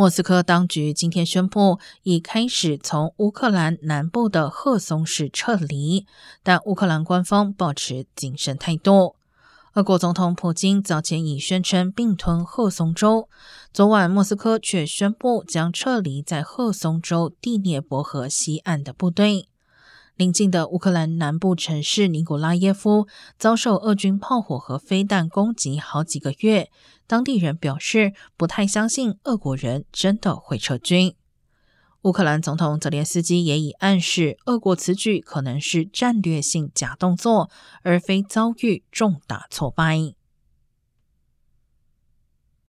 莫斯科当局今天宣布，已开始从乌克兰南部的赫松市撤离，但乌克兰官方保持谨慎态度。俄国总统普京早前已宣称并吞赫松州，昨晚莫斯科却宣布将撤离在赫松州第聂伯河西岸的部队。邻近的乌克兰南部城市尼古拉耶夫遭受俄军炮火和飞弹攻击好几个月，当地人表示不太相信俄国人真的会撤军。乌克兰总统泽连斯基也已暗示，俄国此举可能是战略性假动作，而非遭遇重大挫败。